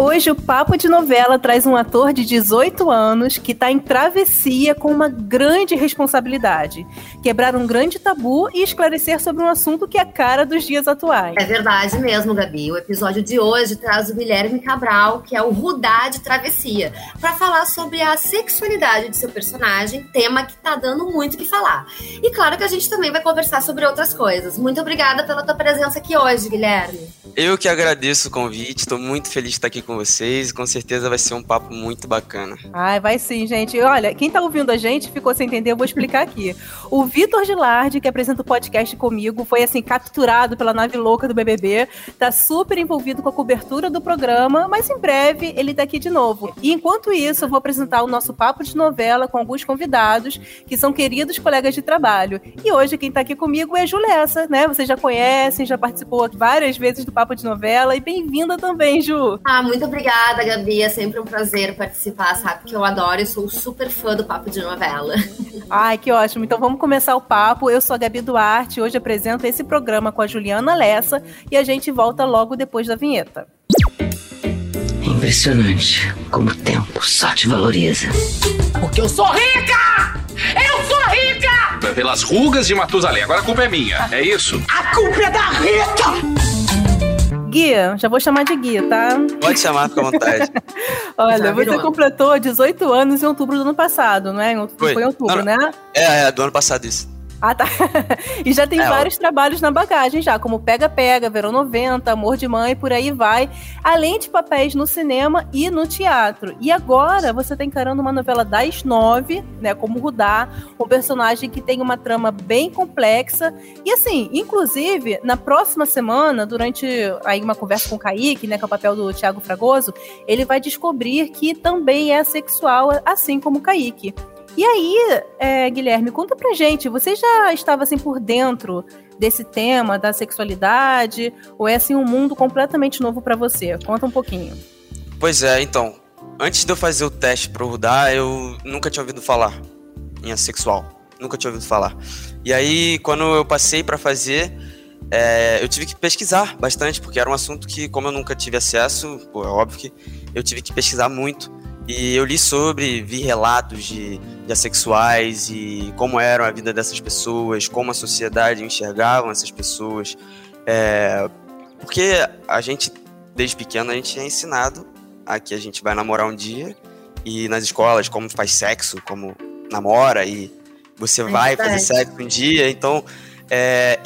Hoje o Papo de Novela traz um ator de 18 anos que está em travessia com uma grande responsabilidade. Quebrar um grande tabu e esclarecer sobre um assunto que é a cara dos dias atuais. É verdade mesmo, Gabi. O episódio de hoje traz o Guilherme Cabral, que é o Rudá de Travessia, para falar sobre a sexualidade de seu personagem, tema que tá dando muito o que falar. E claro que a gente também vai conversar sobre outras coisas. Muito obrigada pela tua presença aqui hoje, Guilherme. Eu que agradeço o convite, estou muito feliz de estar aqui com vocês e com certeza vai ser um papo muito bacana. Ai, vai sim, gente. Olha, quem tá ouvindo a gente ficou sem entender, eu vou explicar aqui. O Vitor Gilardi, que apresenta o podcast comigo, foi assim, capturado pela nave louca do BBB, tá super envolvido com a cobertura do programa, mas em breve ele tá aqui de novo. E enquanto isso, eu vou apresentar o nosso papo de novela com alguns convidados, que são queridos colegas de trabalho. E hoje quem tá aqui comigo é a Julessa, né? Vocês já conhecem, já participou várias vezes do Papo de Novela e bem-vinda também, Ju. Ah, muito obrigada, Gabi. É sempre um prazer participar, sabe? Que eu adoro e sou super fã do Papo de Novela. Ai, que ótimo. Então vamos começar o papo. Eu sou a Gabi Duarte, hoje apresento esse programa com a Juliana Lessa e a gente volta logo depois da vinheta. Impressionante como o tempo só te valoriza. Porque eu sou rica! Eu sou rica! Pelas rugas de Matusalém. Agora a culpa é minha, é isso? A culpa é da Rita! Gui, já vou chamar de Gui, tá? Pode chamar, fica à vontade. Olha, você completou 18 anos em outubro do ano passado, não é? Foi, Foi em outubro, não. né? É, é, do ano passado isso. Ah, tá. e já tem é, vários trabalhos na bagagem já, como Pega Pega, Verão 90, Amor de Mãe, por aí vai. Além de papéis no cinema e no teatro. E agora você tá encarando uma novela das nove, né, como Rudá, um personagem que tem uma trama bem complexa. E assim, inclusive, na próxima semana, durante aí uma conversa com o Kaique, né, que é o papel do Thiago Fragoso, ele vai descobrir que também é sexual, assim como o Kaique. E aí, é, Guilherme, conta pra gente, você já estava assim por dentro desse tema da sexualidade ou é assim um mundo completamente novo para você? Conta um pouquinho. Pois é, então, antes de eu fazer o teste pro Rudá, eu nunca tinha ouvido falar em assexual, nunca tinha ouvido falar. E aí, quando eu passei para fazer, é, eu tive que pesquisar bastante, porque era um assunto que, como eu nunca tive acesso, pô, é óbvio que eu tive que pesquisar muito. E eu li sobre, vi relatos de, de assexuais e como era a vida dessas pessoas, como a sociedade enxergava essas pessoas. É, porque a gente, desde pequeno, a gente é ensinado a que a gente vai namorar um dia e nas escolas como faz sexo, como namora e você é vai verdade. fazer sexo um dia. Então, é,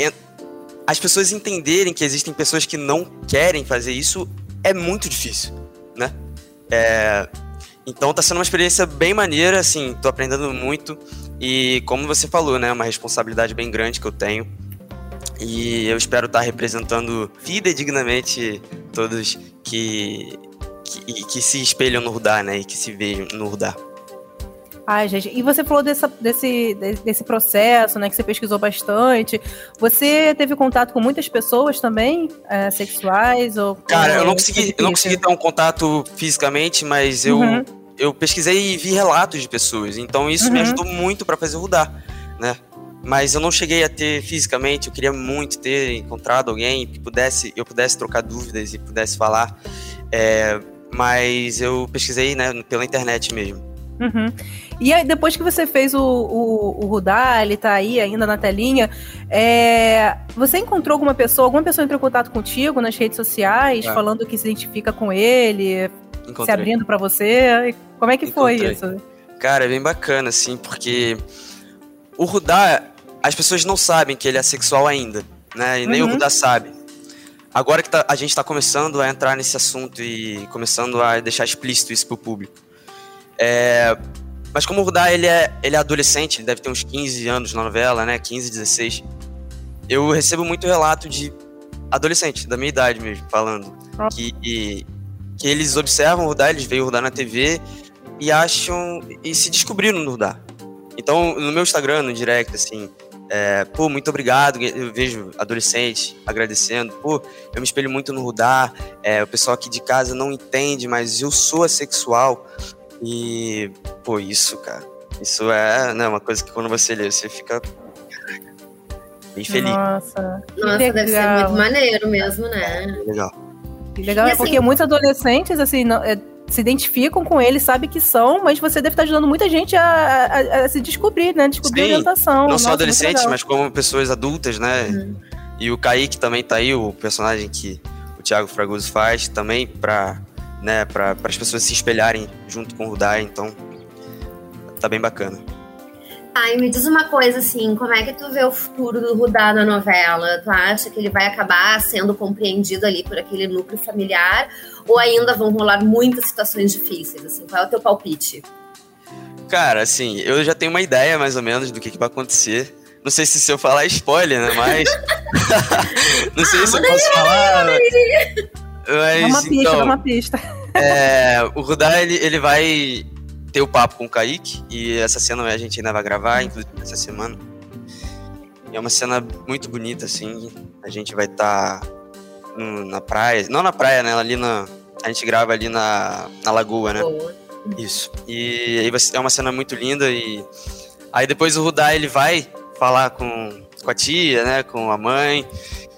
as pessoas entenderem que existem pessoas que não querem fazer isso é muito difícil, né? É, então tá sendo uma experiência bem maneira, assim, tô aprendendo muito. E como você falou, né, uma responsabilidade bem grande que eu tenho. E eu espero estar tá representando fidedignamente todos que, que, que se espelham no Rudá, né, e que se vejam no Rudá. Ai, gente, e você falou dessa, desse, desse processo, né, que você pesquisou bastante. Você teve contato com muitas pessoas também, é, sexuais? Ou, Cara, eu não consegui, eu não consegui ter um contato fisicamente, mas eu, uhum. eu pesquisei e vi relatos de pessoas. Então isso uhum. me ajudou muito para fazer rodar, né? Mas eu não cheguei a ter fisicamente, eu queria muito ter encontrado alguém que pudesse, eu pudesse trocar dúvidas e pudesse falar. É, mas eu pesquisei né, pela internet mesmo. Uhum. E aí, depois que você fez o, o, o Rudá, ele tá aí ainda na telinha, é, você encontrou alguma pessoa, alguma pessoa entrou em contato contigo nas redes sociais, é. falando que se identifica com ele, Encontrei. se abrindo para você? Como é que Encontrei. foi isso? Cara, é bem bacana, assim, porque o Rudá, as pessoas não sabem que ele é sexual ainda, né? E nem uhum. o Rudá sabe. Agora que tá, a gente está começando a entrar nesse assunto e começando a deixar explícito isso pro público. É, mas como o Rudá, ele é, ele é adolescente, ele deve ter uns 15 anos na novela, né? 15, 16. Eu recebo muito relato de adolescente, da minha idade mesmo, falando. Que, e, que eles observam o Rudá, eles veem o Rudá na TV e acham. e se descobriram no Rudá. Então, no meu Instagram, no direct, assim, é, pô, muito obrigado. Eu vejo adolescente agradecendo. Pô, eu me espelho muito no Rudá. É, o pessoal aqui de casa não entende, mas eu sou assexual. E, pô, isso, cara, Isso é né, uma coisa que quando você lê, você fica bem feliz. Nossa, Nossa, legal. deve ser muito maneiro mesmo, né? Legal. Que legal, E é assim- porque muitos adolescentes, assim, não- é, se identificam com ele, sabem que são, mas você deve estar ajudando muita gente a, a- a se descobrir, né? Descobrir Sim, orientação. Não Nossa, só adolescentes, legal. mas como pessoas adultas, né? Uhum. E o Kaique também tá aí, o personagem que o Thiago Fragoso faz, também pra, né, pra, as pessoas se espelharem junto com o Rudai, então tá bem bacana. Ai, me diz uma coisa assim, como é que tu vê o futuro do Rudá na novela? Tu acha que ele vai acabar sendo compreendido ali por aquele núcleo familiar? Ou ainda vão rolar muitas situações difíceis? Assim, qual é o teu palpite? Cara, assim, eu já tenho uma ideia mais ou menos do que, que vai acontecer. Não sei se se eu falar é spoiler, né? Mas. não sei se eu posso falar. Mas, Dá uma pista, então, dá uma pista. É, o Rudá, ele, ele vai ter o papo com o Kaique, e essa cena a gente ainda vai gravar, inclusive essa semana. E é uma cena muito bonita, assim. A gente vai estar na praia, não na praia, né? Ali na. A gente grava ali na, na lagoa, né? Boa. Isso. E aí vai ser- é uma cena muito linda e aí depois o Rudá ele vai falar com, com a tia, né, com a mãe.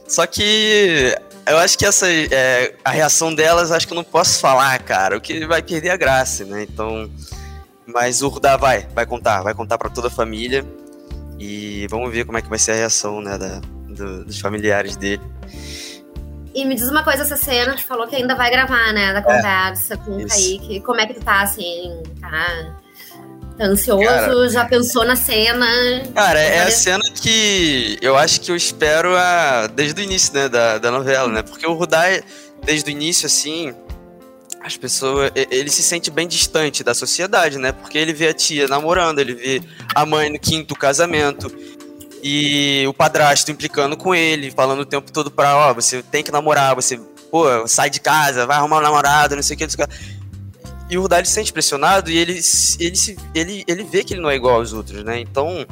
Só que eu acho que essa é, a reação delas acho que eu não posso falar, cara, o que vai perder a graça, né? Então, mas o Rudá vai, vai contar, vai contar pra toda a família e vamos ver como é que vai ser a reação, né, da, do- dos familiares dele. E me diz uma coisa, essa cena, tu falou que ainda vai gravar, né? Da conversa com o É, isso. Kaique. Como é que tu tá, assim? Tá, tá ansioso? Cara- Já pensou na cena? Cara, é a cena que eu acho que eu espero a... desde o início, né, da, da novela, né? Porque o Rudai, desde o início, assim, as pessoas... Ele se sente bem distante da sociedade, né? Porque ele vê a tia namorando, ele vê a mãe no quinto casamento e o padrasto implicando com ele, falando o tempo todo pra, ó, você tem que namorar, você, pô, sai de casa, vai arrumar um namorado, não sei o que, não sei o que. E o ele se sente pressionado e ele, ele, se, ele, ele vê que ele não é igual aos outros, né? Então,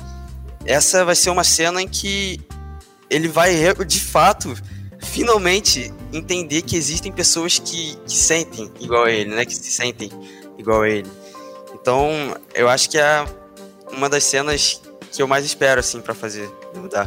essa vai ser uma cena em que ele vai, de fato, finalmente entender que existem pessoas que, que sentem igual a ele, né? Que se sentem igual a ele. Então, eu acho que é uma das cenas que eu mais espero, assim, pra fazer mudar.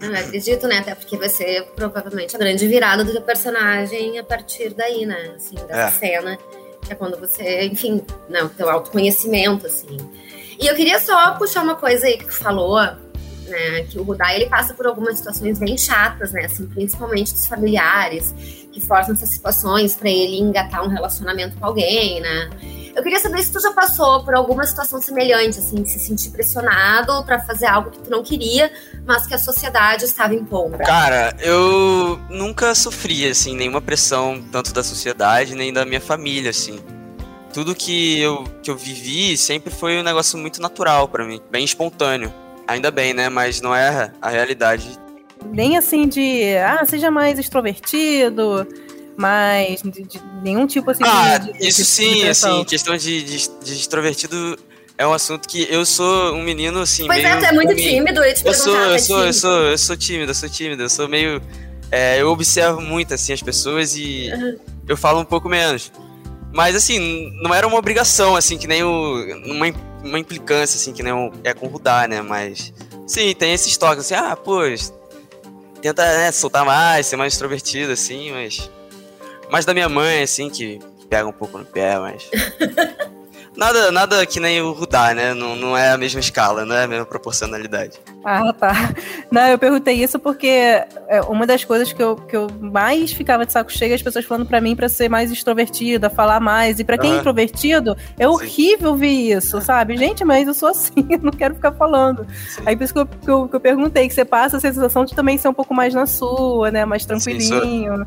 Eu acredito, né? Até porque vai ser provavelmente a grande virada do teu personagem a partir daí, né? Assim, dessa É. cena. Que é quando você, enfim, né, o teu autoconhecimento, assim. E eu queria só puxar uma coisa aí que tu falou, né? Que o Rudai, ele passa por algumas situações bem chatas, né? Assim, principalmente dos familiares, que forçam essas situações pra ele engatar um relacionamento com alguém, né? Eu queria saber se tu já passou por alguma situação semelhante, assim, de se sentir pressionado pra fazer algo que tu não queria, mas que a sociedade estava impondo. Cara, eu nunca sofri, assim, nenhuma pressão, tanto da sociedade, nem da minha família, assim. Tudo que eu, que eu vivi sempre foi um negócio muito natural pra mim, bem espontâneo. Ainda bem, né? Mas não é a realidade. Nem assim de, ah, seja mais extrovertido, mas de, de nenhum tipo assim Ah, de, de- isso de sim, assim, questão de, de, de extrovertido é um assunto que eu sou um menino, assim, Pois meio... é, tu é muito tímido. tímido, eu te Eu sou, tu é eu sou, eu sou, eu sou tímido, eu sou tímido, eu sou meio. é, eu observo muito assim as pessoas e eu falo um pouco menos. Mas assim, não era uma obrigação, assim, que nem o. Uma, uma implicância, assim, que nem o, é com o Rudá, né? Mas. Sim, tem esses toques, assim, ah, pô, tenta né, soltar mais, ser mais extrovertido, assim, mas. Mais da minha mãe, assim, que pega um pouco no pé, mas. Nada, nada que nem o Rudá, né? Não, não é a mesma escala, não é a mesma proporcionalidade. Ah, tá. Não, eu perguntei isso porque é, uma das coisas que eu, que eu mais ficava de saco cheio é as pessoas falando pra mim pra ser mais extrovertida, falar mais. E pra quem é introvertido, é horrível ver isso, sabe? Gente, mas eu sou assim, eu não quero ficar falando. Aí por isso que eu, que eu, que eu perguntei, que você passa a sensação de também ser um pouco mais na sua, né? Mais Sim, tranquilinho. Sou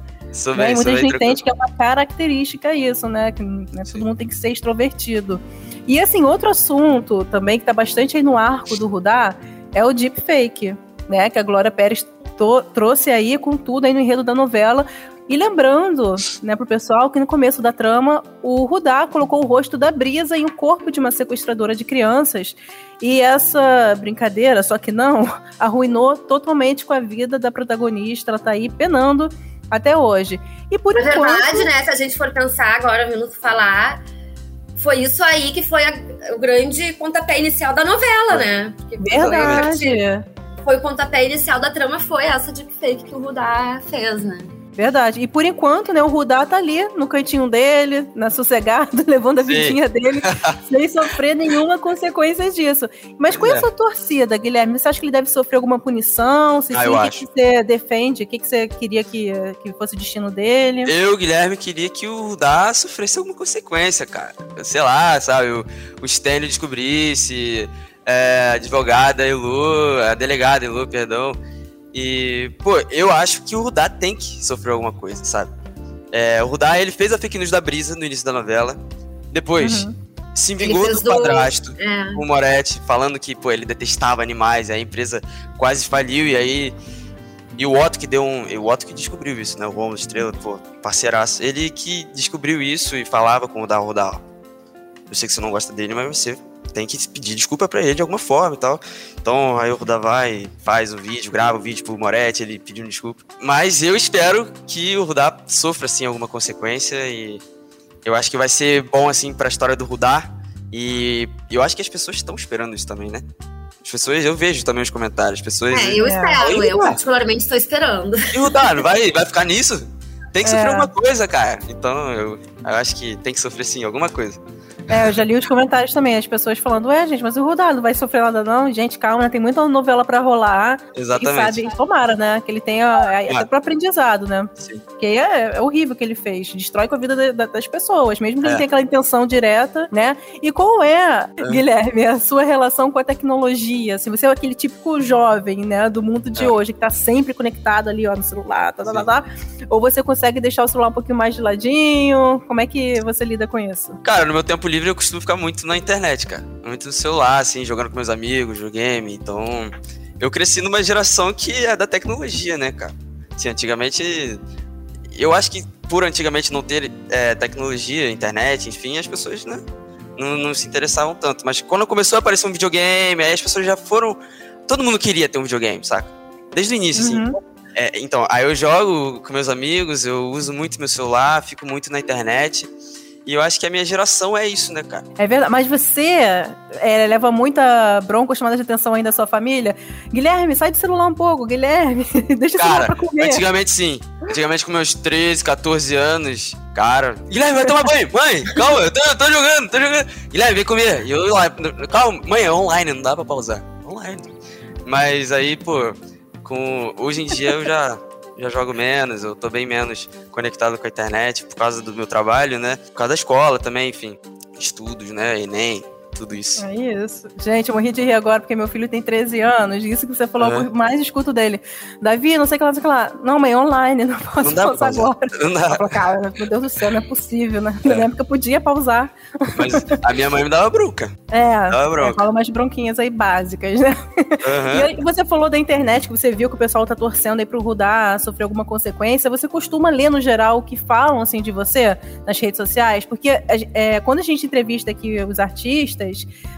bem, né? muita gente entende que é uma característica isso, né? Que né, todo mundo tem que ser extrovertido. E assim, outro assunto também que tá bastante aí no arco do Rudá é o deepfake, né? Que a Glória Pérez trouxe aí com tudo aí no enredo da novela. E lembrando, né, pro pessoal que no começo da trama, o Rudá colocou o rosto da Brisa em um corpo de uma sequestradora de crianças. E essa brincadeira, só que não, arruinou totalmente com a vida da protagonista. Ela tá aí penando até hoje. E por Na enquanto... verdade, né, se a gente for pensar agora, vindo falar, foi isso aí que foi a, o grande pontapé inicial da novela, né? Porque verdade. Foi, foi o pontapé inicial da trama, foi essa deepfake que o Rudá fez, né? Verdade. E por enquanto, né, o Rudá tá ali no cantinho dele, na sossegado, levando a vidinha dele, sem sofrer nenhuma consequência disso. Mas com é. essa torcida, Guilherme, você acha que ele deve sofrer alguma punição? Se ah, sim, o que, que, você defende? O que, que você queria que, que fosse o destino dele? Eu, Guilherme, queria que o Rudá sofresse alguma consequência, cara. Sei lá, sabe, o, o Stanley descobrisse, é, a advogada Elu, a delegada Elu, perdão, e, pô, eu acho que o Rudá tem que sofrer alguma coisa, sabe? É, o Rudá, ele fez a fake news da Brisa no início da novela. Depois, uhum. se vingou do, padrasto, é. o Moretti, falando que, pô, ele detestava animais, a empresa quase faliu, e aí... E o Otto que deu um... O Otto que descobriu isso, né? O Romulo Estrela, pô, parceiraço. Ele que descobriu isso e falava com o Rudá, Rudá, eu sei que você não gosta dele, mas você tem que pedir desculpa para ele de alguma forma e tal. Então aí o Ruda vai, faz o vídeo, grava o vídeo pro Moretti, ele pedindo desculpa. Mas eu espero que o Rudá sofra, assim, alguma consequência e eu acho que vai ser bom, assim, pra história do Rudá. E eu acho que as pessoas estão esperando isso também, né? As pessoas, eu vejo também os comentários. As pessoas. É, eu espero, eu particularmente estou esperando. E o Rudá, vai, vai ficar nisso? Tem que sofrer é. alguma coisa, cara. Então eu, eu acho que tem que sofrer sim, alguma coisa. É, eu já li os comentários também, as pessoas falando, ué, gente, mas o Rudá não vai sofrer nada não? Gente, calma, né? tem muita novela pra rolar. Exatamente. E sabe, tomara, né? Que ele tenha até pro aprendizado, né? Sim. Porque é, é, horrível o que ele fez. Destrói com a vida de, das pessoas, mesmo que é. ele tenha aquela intenção direta, né? E qual é, é, Guilherme, a sua relação com a tecnologia? Assim, você é aquele típico jovem, né, do mundo de é. hoje, que tá sempre conectado ali, ó, no celular, tá, tá, tá, tá, ou você consegue deixar o celular um pouquinho mais de ladinho? Como é que você lida com isso? Cara, no meu tempo livre eu costumo ficar muito na internet, cara. Muito no celular, assim, jogando com meus amigos, videogame. Então, eu cresci numa geração que é da tecnologia, né, cara? Assim, antigamente. Eu acho que por antigamente não ter é, tecnologia, internet, enfim, as pessoas, né? Não, não, se interessavam tanto. Mas quando começou a aparecer um videogame, aí as pessoas já foram. Todo mundo queria ter um videogame, saca? Desde o início, assim. uhum. assim. É, então, aí eu jogo com meus amigos, eu uso muito meu celular, fico muito na internet. E eu acho que a minha geração é isso, né, cara? É verdade. Mas você é, leva muita bronca, chamada de atenção ainda da sua família. Guilherme, sai do celular um pouco, Guilherme. Deixa cara, o celular pra comer. Antigamente sim. Antigamente com meus 13, 14 anos, cara. Guilherme, vai tomar banho. Mãe, calma, eu tô, eu tô jogando, tô jogando. Guilherme, vem comer. E eu lá, calma, mãe, é online, não dá pra pausar. Online. Mas aí, pô, com, hoje em dia eu já já jogo menos, eu tô bem menos conectado com a internet por causa do meu trabalho, né? Por causa da escola também, enfim. Estudos, né? Enem, tudo isso. É isso. Gente, eu morri de rir agora porque meu filho tem 13 anos. Isso que você falou, é. mais escuto dele. Davi, não sei o que lá, não sei o que lá. Não, mãe, online, não posso não dá pausar agora. Não dá. Eu cara, meu Deus do céu, não é possível, né? É. Na época eu podia pausar. Mas a minha mãe me dava bronca. É, dava bronca. fala umas bronquinhas aí básicas, né? Uhum. E aí, você falou da internet, que você viu que o pessoal tá torcendo aí pro Rudá sofrer alguma consequência. Você costuma ler, no geral, o que falam, assim, de você nas redes sociais? Porque é, quando a gente entrevista aqui os artistas,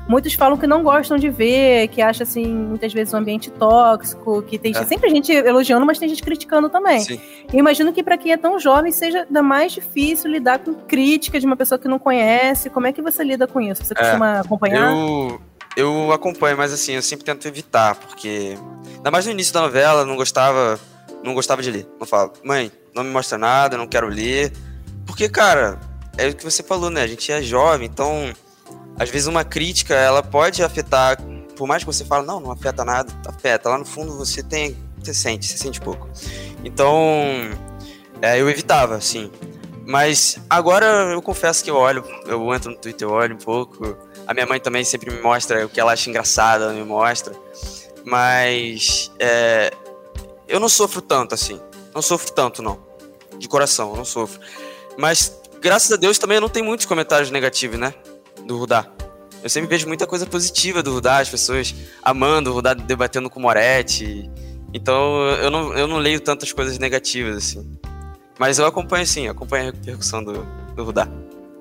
muitos falam que não gostam de ver, que acha assim, muitas vezes um ambiente tóxico, que tem é. sempre gente elogiando, mas tem gente criticando também. Sim. Eu imagino que para quem é tão jovem seja ainda mais difícil lidar com crítica de uma pessoa que não conhece. Como é que você lida com isso? Você costuma é, acompanhar? Eu, eu acompanho, mas assim, eu sempre tento evitar, porque ainda mais no início da novela, não gostava, não gostava de ler. Não falo, mãe, não me mostra nada, não quero ler. Porque, cara, é o que você falou, né? A gente é jovem, então às vezes uma crítica, ela pode afetar, por mais que você fale, não, não afeta nada, afeta. Lá no fundo você tem, você sente, você sente pouco. Então, é, eu evitava, sim. Mas agora eu confesso que eu olho, eu entro no Twitter, eu olho um pouco. A minha mãe também sempre me mostra o que ela acha engraçado, ela me mostra. Mas é, eu não sofro tanto assim. Não sofro tanto, não. de coração, eu não sofro. Mas, graças a Deus, também não tenho muitos comentários negativos, né? Do Rudá. Eu sempre vejo muita coisa positiva do Rudá, as pessoas amando o Rudá debatendo com o Moretti. Então eu não, eu não leio tantas coisas negativas, assim. Mas eu acompanho sim, acompanho a repercussão do, do Rudá.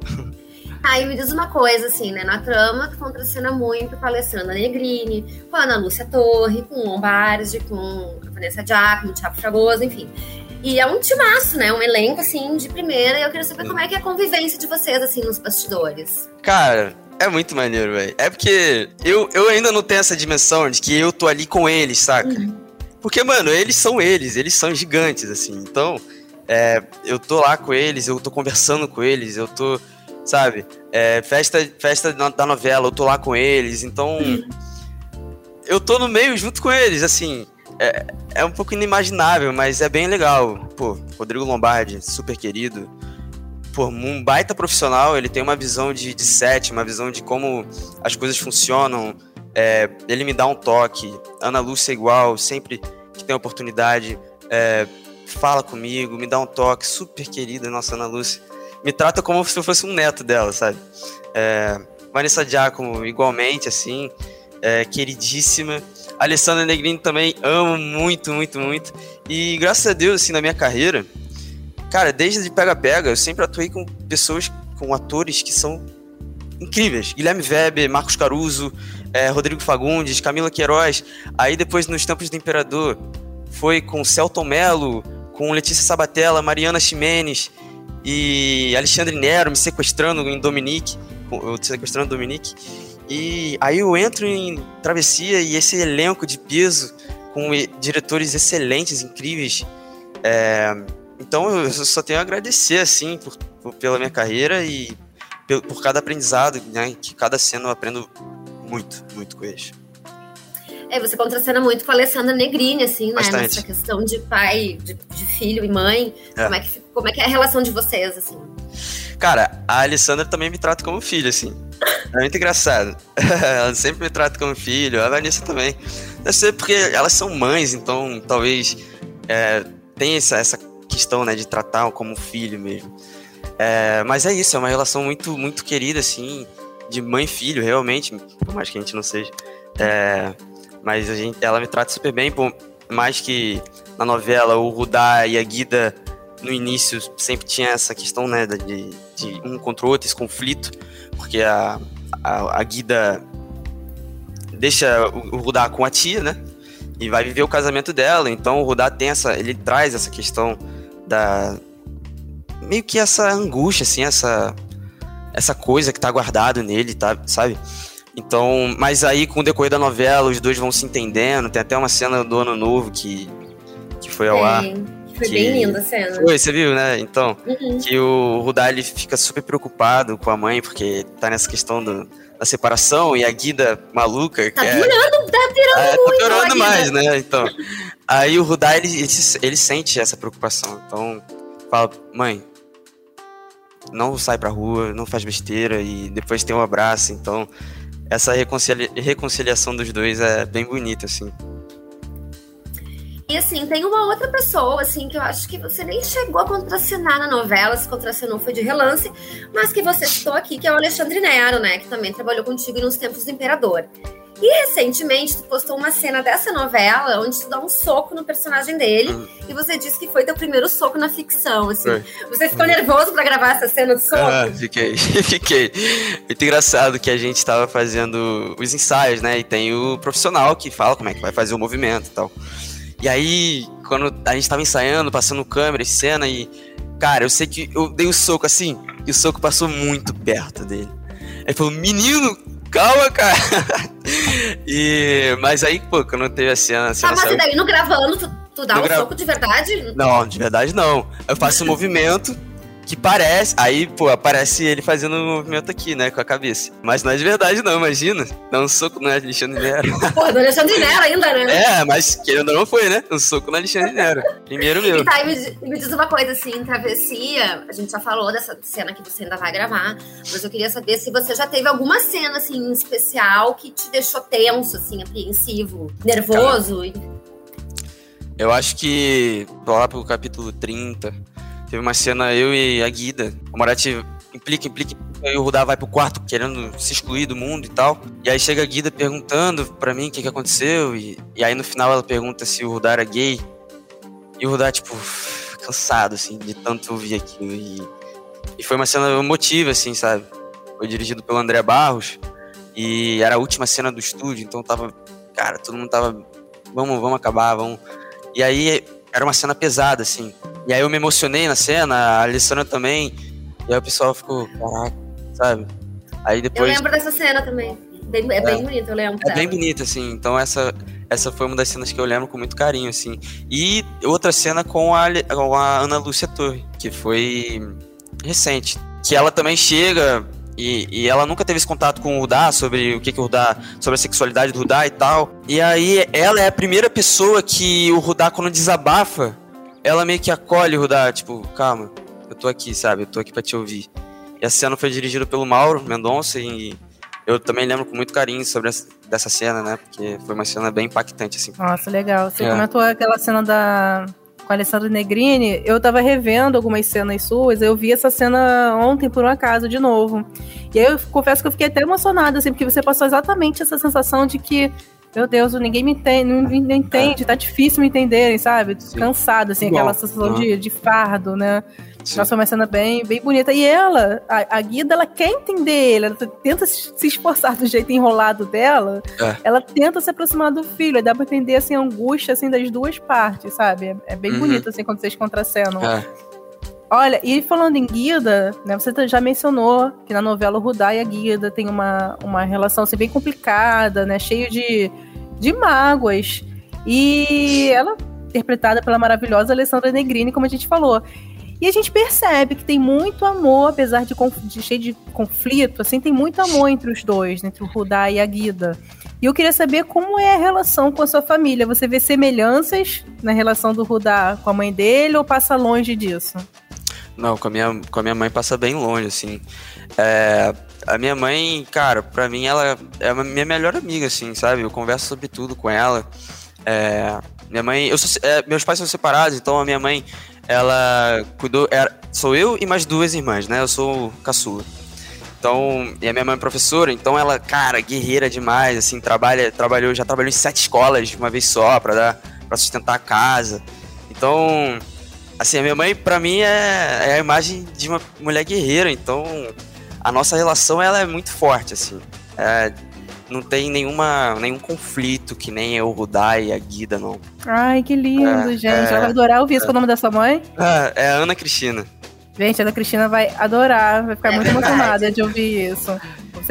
Aí me diz uma coisa, assim, né? Na trama, tu contracena muito com a Alessandra Negrini, com a Ana Lúcia Torre, com o Lombardi, com a Vanessa Giacomo, o Thiago Fragoso, enfim. E é um timaço, né? Um elenco, assim, de primeira. E eu queria saber como é que é a convivência de vocês, assim, nos bastidores. Cara, é muito maneiro, velho. É porque eu, eu ainda não tenho essa dimensão de que eu tô ali com eles, saca? Uhum. Porque, mano, eles são eles, eles são gigantes, assim. Então, é, eu tô lá com eles, eu tô conversando com eles, eu tô, sabe? É, festa festa da novela, eu tô lá com eles, então. Uhum. Eu tô no meio junto com eles, assim. É, é um pouco inimaginável, mas é bem legal. Pô, Rodrigo Lombardi, super querido pô, um baita profissional, ele tem uma visão de, de set, uma visão de como as coisas funcionam. É, ele me dá um toque. Ana Lúcia é igual, sempre que tem oportunidade, é, fala comigo, me dá um toque. Super querida, nossa Ana Lúcia. Me trata como se eu fosse um neto dela, sabe? É, Vanessa Giacomo, igualmente, assim, é, queridíssima. Alessandra Negrini também amo muito, muito, muito. E graças a Deus, assim, na minha carreira, Cara, desde Pega Pega, eu sempre atuei com pessoas, com atores que são incríveis. Guilherme Weber, Marcos Caruso, é, Rodrigo Fagundes, Camila Queiroz. Aí depois, nos Tempos do Imperador, foi com Celton Mello, com Letícia Sabatella, Mariana Ximenes e Alexandre Nero me sequestrando em Dominique, sequestrando Dominique. E aí eu entro em Travessia e esse elenco de peso com diretores excelentes, incríveis. É, então eu só tenho a agradecer, assim, por, por pela minha carreira e por, por, cada aprendizado, né? Que cada cena eu aprendo muito, muito com eles. É, você contracena muito com a Alessandra Negrini, assim, né? Bastante. Nessa questão de pai, de, de filho e mãe. É. Como, é que, como é que é a relação de vocês, assim? Cara, a Alessandra também me trata como filho, assim. É muito engraçado. ela sempre me trata como filho, a Vanessa também. Deve ser porque elas são mães, então talvez é, tem essa, essa questão, né, de tratar como filho mesmo. É, mas é isso, é uma relação muito, muito querida, assim, de mãe e filho, realmente, por mais que a gente não seja. É, mas a gente, ela me trata super bem, por mais que na novela o Rudá e a Guida no início sempre tinha essa questão, né, de, de um contra o outro, esse conflito, porque a, a, a Guida deixa o, o Rudá com a tia, né, e vai viver o casamento dela, então o Rudá tem essa, ele traz essa questão da meio que essa angústia assim, essa essa coisa que tá guardado nele, tá, sabe? Então, mas aí com o decorrer da novela, os dois vão se entendendo, tem até uma cena do Ano Novo que que foi ao ar. Foi que... bem linda a cena. Foi, você viu, né? Então, uhum. que o Rudá ele fica super preocupado com a mãe, porque tá nessa questão do, da separação e a Guida maluca. Tá pirando, é... tá pirando é, muito. Tá pirando mais, né? Então. Aí o Rudá, ele, ele, ele, sente essa preocupação. Então, fala, mãe, não sai pra rua, não faz besteira e depois tem um abraço. Então, essa reconcilia reconciliação dos dois é bem bonita, assim. E assim, tem uma outra pessoa, assim, que eu acho que você nem chegou a contracenar na novela, se contracenou foi de relance, mas que você citou aqui, que é o Alexandre Nero, né? Que também trabalhou contigo nos tempos do Imperador. E recentemente tu postou uma cena dessa novela onde tu dá um soco no personagem dele uhum. e você disse que foi teu primeiro soco na ficção, assim. Foi. Você ficou nervoso para gravar essa cena de soco? Ah, fiquei, fiquei. Muito engraçado que a gente estava fazendo os ensaios, né? E tem o profissional que fala como é que vai fazer o movimento e tal. E aí, quando a gente tava ensaiando, passando câmera e cena, e. Cara, eu sei que eu dei um soco assim, e o soco passou muito perto dele. Ele falou, menino, calma, cara. e, mas aí, pô, quando teve a cena. A cena ah, mas e daí no gravando, tu, tu dá um gra... soco de verdade? Não, de verdade não. Eu faço um movimento que parece. Aí, pô, aparece ele fazendo um movimento aqui, né, com a cabeça. Mas não é de verdade, não, imagina. Dá um soco no Alexandre Nero. Pô, do Alexandre Nero ainda, né? É, mas querendo ou não foi, né? Um soco no Alexandre Nero. Primeiro meu. E tá, e me, me, diz uma coisa assim, travessia. A gente já falou dessa cena que você ainda vai gravar, mas eu queria saber se você já teve alguma cena, assim, em especial que te deixou tenso, assim, apreensivo, nervoso. Eu acho que lá pro capítulo 30 Teve uma cena, eu e a Guida. O Moratti implica, implica, e o Rudá vai pro quarto querendo se excluir do mundo e tal. E aí chega a Guida perguntando pra mim o que, que aconteceu. E, e aí no final ela pergunta se o Rudá era gay. E o Rudá, tipo, cansado, assim, de tanto ouvir aquilo. E, e foi uma cena emotiva, assim, sabe? Foi dirigido pelo André Barros. E era a última cena do estúdio, então tava. Cara, todo mundo tava. Vamos, vamos acabar, vamos. E aí era uma cena pesada, assim. E aí eu me emocionei na cena, a Alessandra também. E aí o pessoal ficou, caraca, sabe? Aí depois. Eu lembro dessa cena também. Bem, é, é bem bonita, eu lembro. É bem bonita, assim. Então essa, essa foi uma das cenas que eu lembro com muito carinho, assim. E outra cena com a, com a Ana Lúcia Torre, que foi recente. Que ela também chega e, e, ela nunca teve esse contato com o Rudá sobre o que, que o Rudá, sobre a sexualidade do Rudá e tal. E aí ela é a primeira pessoa que o Rudá, quando desabafa, ela meio que acolhe o Rudá, tipo, calma, eu tô aqui, sabe? Eu tô aqui pra te ouvir. E a cena foi dirigida pelo Mauro Mendonça e eu também lembro com muito carinho sobre essa, dessa cena, né? Porque foi uma cena bem impactante, assim. Nossa, legal. Você é. comentou aquela cena da com a Alessandra Negrini, eu tava revendo algumas cenas suas, eu vi essa cena ontem por um acaso de novo. E aí eu confesso que eu fiquei até emocionada, assim, porque você passou exatamente essa sensação de que, meu Deus, ninguém me entende, não me entende, tá difícil me entenderem, sabe? Sim. Cansado, assim, Bom, aquela sensação de, de fardo, né? Sim. Nossa, uma cena bem, bem bonita. E ela, a, a Guida, ela quer entender ele, ela tenta se esforçar do jeito enrolado dela, é. ela tenta se aproximar do filho, dá pra entender, assim, a angústia, assim, das duas partes, sabe? É, é bem uhum. bonito, assim, quando vocês contracenam. É. Olha, e falando em Guida, né, você já mencionou que na novela Rudá e a Guida tem uma, uma relação assim, bem complicada, né, cheio de, de mágoas. E ela, interpretada pela maravilhosa Alessandra Negrini, como a gente falou. E a gente percebe que tem muito amor, apesar de, de cheio de conflito, assim, tem muito amor entre os dois, entre o Rudá e a Guida. E eu queria saber como é a relação com a sua família. Você vê semelhanças na relação do Rudá com a mãe dele ou passa longe disso? Não, com a minha, com a minha mãe passa bem longe, assim. É, a minha mãe, cara, pra mim ela é a minha melhor amiga, assim, sabe? Eu converso sobre tudo com ela. É, minha mãe, eu sou, é, meus pais são separados, então a minha mãe ela cuidou. Era, sou eu e mais duas irmãs, né? Eu sou caçula. Então, e a minha mãe é professora, então ela, cara, guerreira demais, assim, trabalha, trabalhou, já trabalhou em sete escolas de uma vez só para dar para sustentar a casa. Então, assim, a minha mãe para mim é, é, a imagem de uma mulher guerreira, então a nossa relação ela é muito forte, assim. É, não tem nenhuma, nenhum conflito que nem eu, o Rudai e a Guida, não. Ai, que lindo, é, gente. É, Ela vai adorar ouvir isso é, com o nome da sua mãe? É, é a Ana Cristina. Gente, a Ana Cristina vai adorar, vai ficar é muito verdade. emocionada de ouvir isso.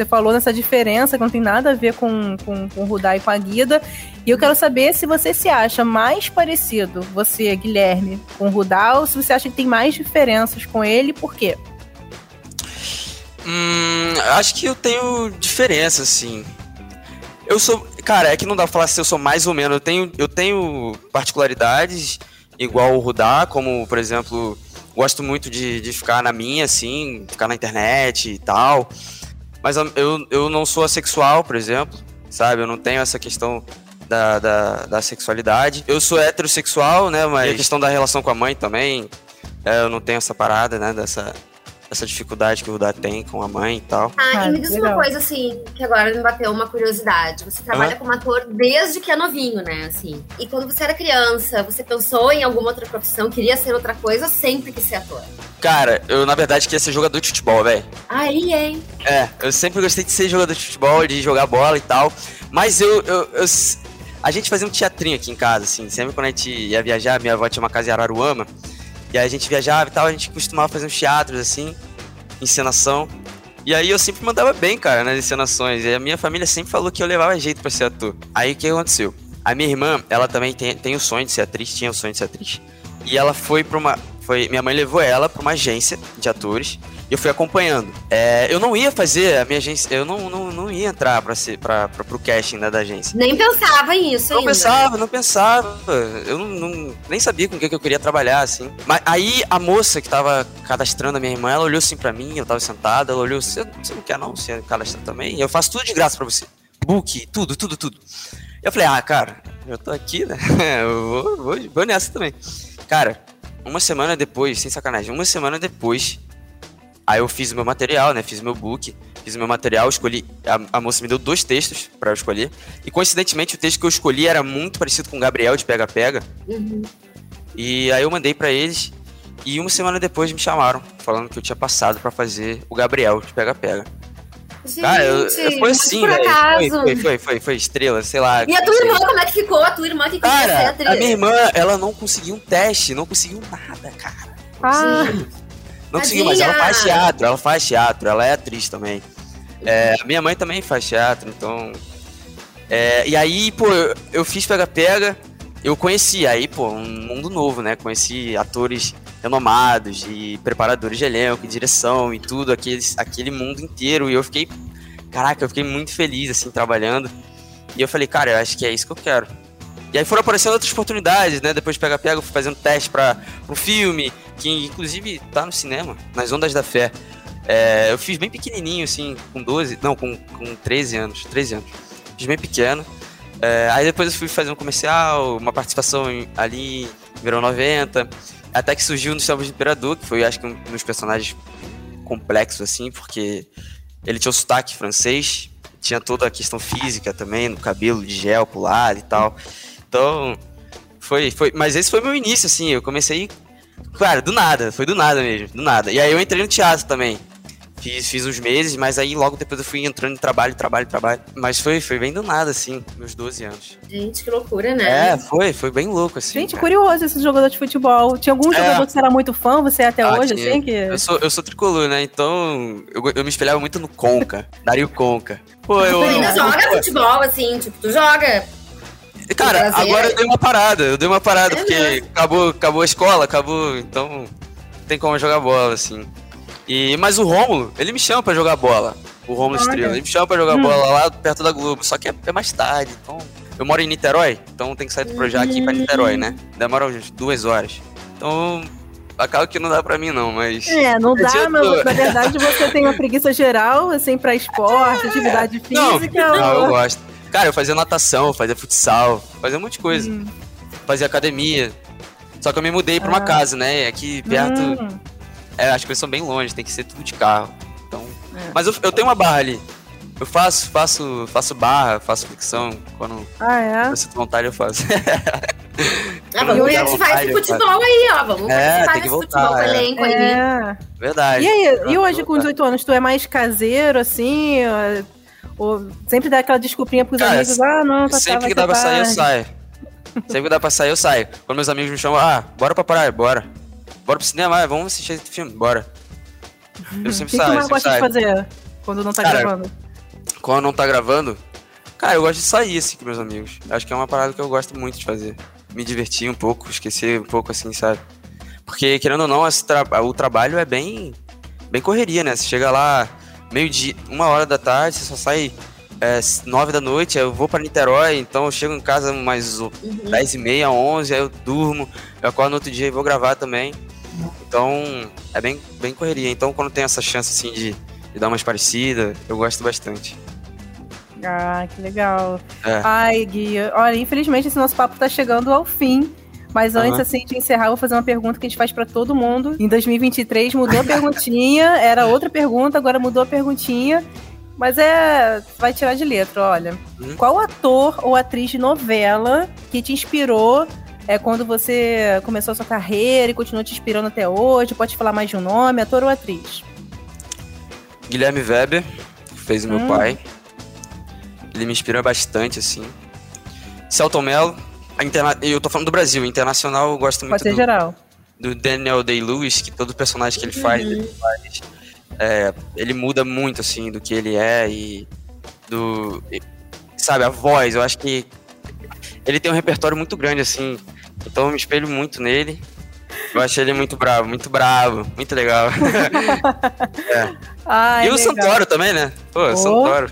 Você falou nessa diferença que não tem nada a ver com, com, com o Rudai e com a Guida. E eu quero saber se você se acha mais parecido, você, Guilherme, com o Rudai, ou se você acha que tem mais diferenças com ele, por quê? Hum, acho que eu tenho diferença, assim. Eu sou. Cara, é que não dá pra falar se eu sou mais ou menos. Eu tenho, eu tenho particularidades, igual o Rudá, como, por exemplo, gosto muito de, de ficar na minha, assim, ficar na internet e tal. Mas eu, eu não sou assexual, por exemplo, sabe? Eu não tenho essa questão da, da, da sexualidade. Eu sou heterossexual, né? Mas a questão da relação com a mãe também, é, eu não tenho essa parada, né? Dessa, essa dificuldade que o Rudá tem com a mãe e tal. Ah, e me diz legal. uma coisa, assim, que agora me bateu uma curiosidade. Você trabalha como ator desde que é novinho, né, assim. E quando você era criança, você pensou em alguma outra profissão, queria ser outra coisa ou sempre quis ser ator? Cara, eu na verdade queria ser jogador de futebol, velho. Aí, hein? É, eu sempre gostei de ser jogador de futebol, de jogar bola e tal. Mas eu, eu, eu a gente fazia um teatrinho aqui em casa, assim. Sempre quando a gente ia viajar, minha avó tinha uma casa em Araruama. E aí a gente viajava e tal, a gente costumava fazer uns teatros assim, encenação. E aí eu sempre mandava bem, cara, nas encenações. E a minha família sempre falou que eu levava jeito para ser ator. Aí o que aconteceu? A minha irmã, ela também tem, tem o sonho de ser atriz, tinha o sonho de ser atriz. E ela foi pra uma. Foi, minha mãe levou ela pra uma agência de atores eu fui acompanhando. É, eu não ia fazer a minha agência, eu não, não, não ia entrar pra ser, pra, pra, pro casting né, da agência. Nem pensava nisso não ainda. pensava, não pensava. Eu não, não, nem sabia com o que, que eu queria trabalhar, assim. Mas aí a moça que tava cadastrando a minha irmã, ela olhou assim pra mim, eu tava sentada, ela olhou, você, você não quer não, você cadastrar também? Eu faço tudo de graça pra você. Book, tudo, tudo, tudo. Eu falei, ah, cara, eu tô aqui, né? eu vou, vou, vou nessa também. Cara, uma semana depois, sem sacanagem, uma semana depois, aí eu fiz o meu material, né? Fiz o meu book, fiz o meu material, escolhi. A, a moça me deu dois textos para eu escolher. E coincidentemente, o texto que eu escolhi era muito parecido com o Gabriel de Pega Pega. Uhum. E aí eu mandei para eles. E uma semana depois me chamaram, falando que eu tinha passado para fazer o Gabriel de Pega Pega. Gente, Cara, eu, eu- foi assim, por velho. acaso. Foi, foi, foi, foi, foi estrela, sei lá. E a tua irmã, como é que ficou? A tua irmã que quis ser Cara, atriz? a minha irmã, ela não conseguiu um teste, não conseguiu nada, cara. Ah, Não conseguiu, mas ela faz teatro, ela faz teatro, ela é atriz também. É, a minha mãe também faz teatro, então. é, e aí, pô, eu, eu fiz pega-pega, eu conheci, aí, pô, um mundo novo, né? Conheci atores renomados e preparadores de elenco, direção e tudo, aqueles, aquele mundo inteiro. E eu fiquei, caraca, eu fiquei muito feliz, assim, trabalhando. E eu falei, cara, eu acho que é isso que eu quero. E aí foram aparecendo outras oportunidades, né? Depois de pega-pega, eu fui fazendo teste para um filme, que inclusive tá no cinema, nas Ondas da Fé. É, eu fiz bem pequenininho, assim, com 12, não, com, com 13 anos, 13 anos. Fiz bem pequeno. É, aí depois eu fui fazer um comercial, uma participação em- ali em Verão 90. Até que surgiu no Selvas do Imperador, que foi, acho que, um dos personagens complexos, assim, porque ele tinha o sotaque francês, tinha toda a questão física também, no cabelo de gel lado e tal. Então, foi, foi. Mas esse foi meu início, assim. Eu comecei, cara, do nada, foi do nada mesmo, do nada. E aí eu entrei no teatro também. Fiz, fiz uns meses, mas aí logo depois eu fui entrando em trabalho, trabalho, trabalho. Mas foi, foi bem do nada, assim, meus 12 anos. Gente, que loucura, né? É, foi, foi bem louco, assim. gente, cara. curioso esse jogador de futebol. Tinha algum É. jogador que você era muito fã, você é até Ah, hoje, tinha. assim? Que... Eu sou, eu sou tricolor, né? Então eu, eu me espelhava muito no Conca, Dario Conca. Pô, eu. Tu ainda joga futebol, assim, tipo, tu joga. Cara, Prazer. agora eu dei uma parada, eu dei uma parada, É porque mesmo? acabou, acabou a escola, acabou, então não tem como jogar bola, assim. E, mas o Rômulo, ele me chama pra jogar bola. O Rômulo Olha. Estrela, ele me chama pra jogar Hum. bola lá perto da Globo, só que é, é mais tarde, então... Eu moro em Niterói, então tem que sair do Projac aqui pra Niterói, né? Demora umas duas horas. Então, acaba que não dá pra mim não, mas... É, não dá, Adiantou. mas na verdade você tem uma preguiça geral, assim, pra esporte, atividade Não, física. não, eu ou- gosto. Cara, eu fazia natação, eu fazia futsal, fazia um monte de coisa. Hum. Fazia academia. Só que eu me mudei pra uma Ah. casa, né? Aqui perto. Hum. É, as coisas são bem longe, tem que ser tudo de carro. Então. É. Mas eu, eu tenho uma barra ali. Eu faço, faço, faço barra, faço flexão. Quando Ah, é? eu sinto vontade, eu faço. Ah, vamos faz eu futebol aí, ó. Vamos É, participar que desse voltar, futebol com é. elenco aí. É. Verdade. E aí, e hoje com voltar. 18 anos, tu é mais caseiro, assim? Ou, ou sempre dá aquela desculpinha pros Cara, amigos? Ah, não, tá Sempre que dá pra sair, eu saio. Sempre que dá pra sair, eu saio. Quando meus amigos me chamam, ah, bora pra praia, bora. Bora pro cinema, vamos assistir esse filme, bora. Eu O sempre que, que saio, mais sempre gosta de fazer quando não tá Cara, gravando? quando não tá gravando, cara, eu gosto de sair assim com meus amigos. Acho que é uma parada que eu gosto muito de fazer. Me divertir um pouco, esquecer um pouco assim, sabe? Porque, querendo ou não, tra- o trabalho é bem, bem correria, né? Você chega lá meio-dia, uma hora da tarde, você só sai é, nove da noite, eu vou pra Niterói, então eu chego em casa mais Uhum. dez e meia, onze, aí eu durmo, eu acordo no outro dia e vou gravar também. Então, é bem, bem correria. Então, quando tem essa chance, assim, de, de dar umas parecidas, eu gosto bastante. Ah, que legal. É. Ai, Gui, olha, infelizmente esse nosso papo tá chegando ao fim. Mas antes, Aham. assim, de encerrar, eu vou fazer uma pergunta que a gente faz pra todo mundo. Em 2023 mudou a perguntinha, era outra pergunta, agora mudou a perguntinha. Mas é. Vai tirar de letra, olha. Uhum. Qual ator ou atriz de novela que te inspirou é, quando você começou a sua carreira e continua te inspirando até hoje? Pode falar mais de um nome, ator ou atriz? Guilherme Weber, que fez o meu Hum. pai. Ele me inspira bastante, assim. Celton Mello, interna... eu tô falando do Brasil, internacional eu gosto muito Pode ser do, geral. do Daniel Day-Lewis, que todo personagem que ele faz, ele faz. É, ele muda muito, assim, do que ele é e do... e- sabe, a voz, eu acho que ele tem um repertório muito grande, assim, então eu me espelho muito nele. Eu acho ele muito bravo, muito bravo, muito legal. Ai, e o. Santoro também, né? Pô, Oh. Santoro.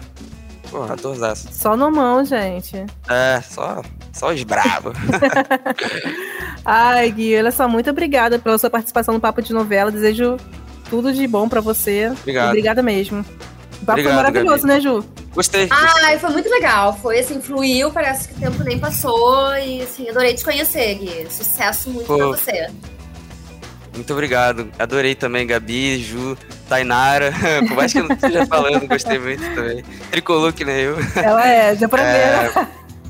Pô, adorzaço. Só no mão, gente. É, só, só os bravos. Ai, Gui, olha só, muito obrigada pela sua participação no Papo de Novela. Desejo tudo de bom pra você. Obrigado. Obrigada mesmo. O papo Obrigado, foi maravilhoso, Gabi. né, Ju? Gostei. Ai, foi muito legal. Foi assim, fluiu, parece que o tempo nem passou. E assim, adorei te conhecer, Gui. Sucesso muito Pô. pra você. Muito obrigado. Adorei também, Gabi, Ju, Tainara. Por mais que eu não esteja falando, gostei muito também. Tricolor que nem eu. Ela é, deu pra é...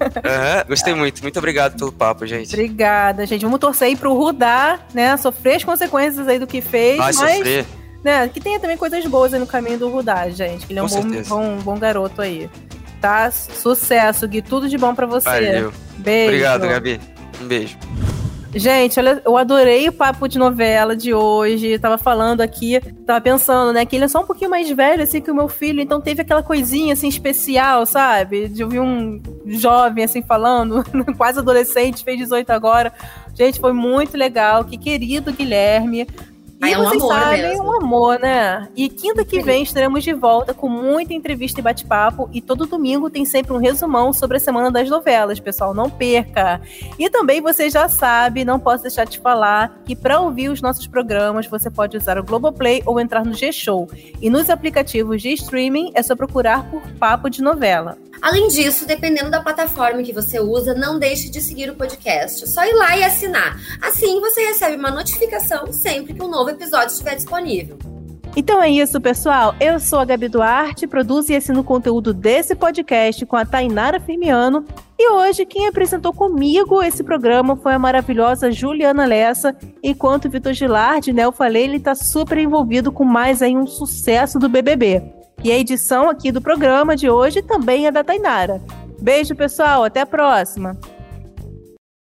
Uhum, gostei muito, muito obrigado pelo papo, gente. Obrigada, gente. Vamos torcer aí pro Rudá, né? Sofrer as consequências aí do que fez. Vai mas, sofrer. Né, que tenha também coisas boas aí no caminho do Rudá, gente. Ele é um bom, bom, bom, garoto aí. Tá? Sucesso, Gui. Tudo de bom pra você. Valeu. Beijo. Obrigado, Gabi. Um beijo. Gente, olha, eu adorei o papo de novela de hoje. Tava falando aqui, tava pensando, né, que ele é só um pouquinho mais velho, assim, que o meu filho, então teve aquela coisinha, assim, especial, sabe? De ouvir um jovem, assim, falando, quase adolescente, fez 18 agora. Gente, foi muito legal. Que querido Guilherme. E é um vocês sabem, mesmo. um amor, né? E quinta que vem estaremos de volta com muita entrevista e bate-papo. E todo domingo tem sempre um resumão sobre a semana das novelas, pessoal. Não perca! E também você já sabe, não posso deixar de falar, que para ouvir os nossos programas você pode usar o Globoplay ou entrar no G-Show. E nos aplicativos de streaming é só procurar por Papo de Novela. Além disso, dependendo da plataforma que você usa, não deixe de seguir o podcast. É só ir lá e assinar. Assim você recebe uma notificação sempre que um novo episódio estiver disponível. Então é isso, pessoal. Eu sou a Gabi Duarte, produzo e assino conteúdo desse podcast com a Tainara Firmiano. E hoje, quem apresentou comigo esse programa foi a maravilhosa Juliana Lessa. Enquanto o Vitor Gilardi, né, eu falei, ele tá super envolvido com mais aí um sucesso do BBB. E a edição aqui do programa de hoje também é da Tainara. Beijo, pessoal. Até a próxima.